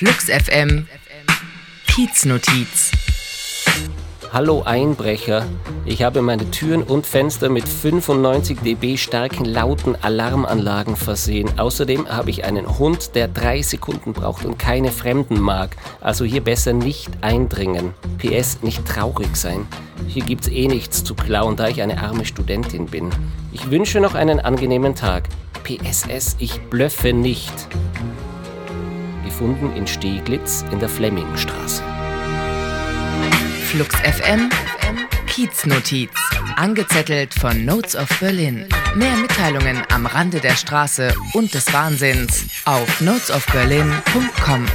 Flux FM Kieznotiz. Hallo Einbrecher. Ich habe meine Türen und Fenster mit 95 dB starken lauten Alarmanlagen versehen. Außerdem habe ich einen Hund, der drei Sekunden braucht und keine Fremden mag. Also hier besser nicht eindringen. PS, nicht traurig sein. Hier gibt's eh nichts zu klauen, da ich eine arme Studentin bin. Ich wünsche noch einen angenehmen Tag. PSS, ich blöffe nicht. Gefunden in Steglitz in der Flemmingstraße. Flux FM Kieznotiz. Angezettelt von Notes of Berlin. Mehr Mitteilungen am Rande der Straße und des Wahnsinns auf notesofberlin.com.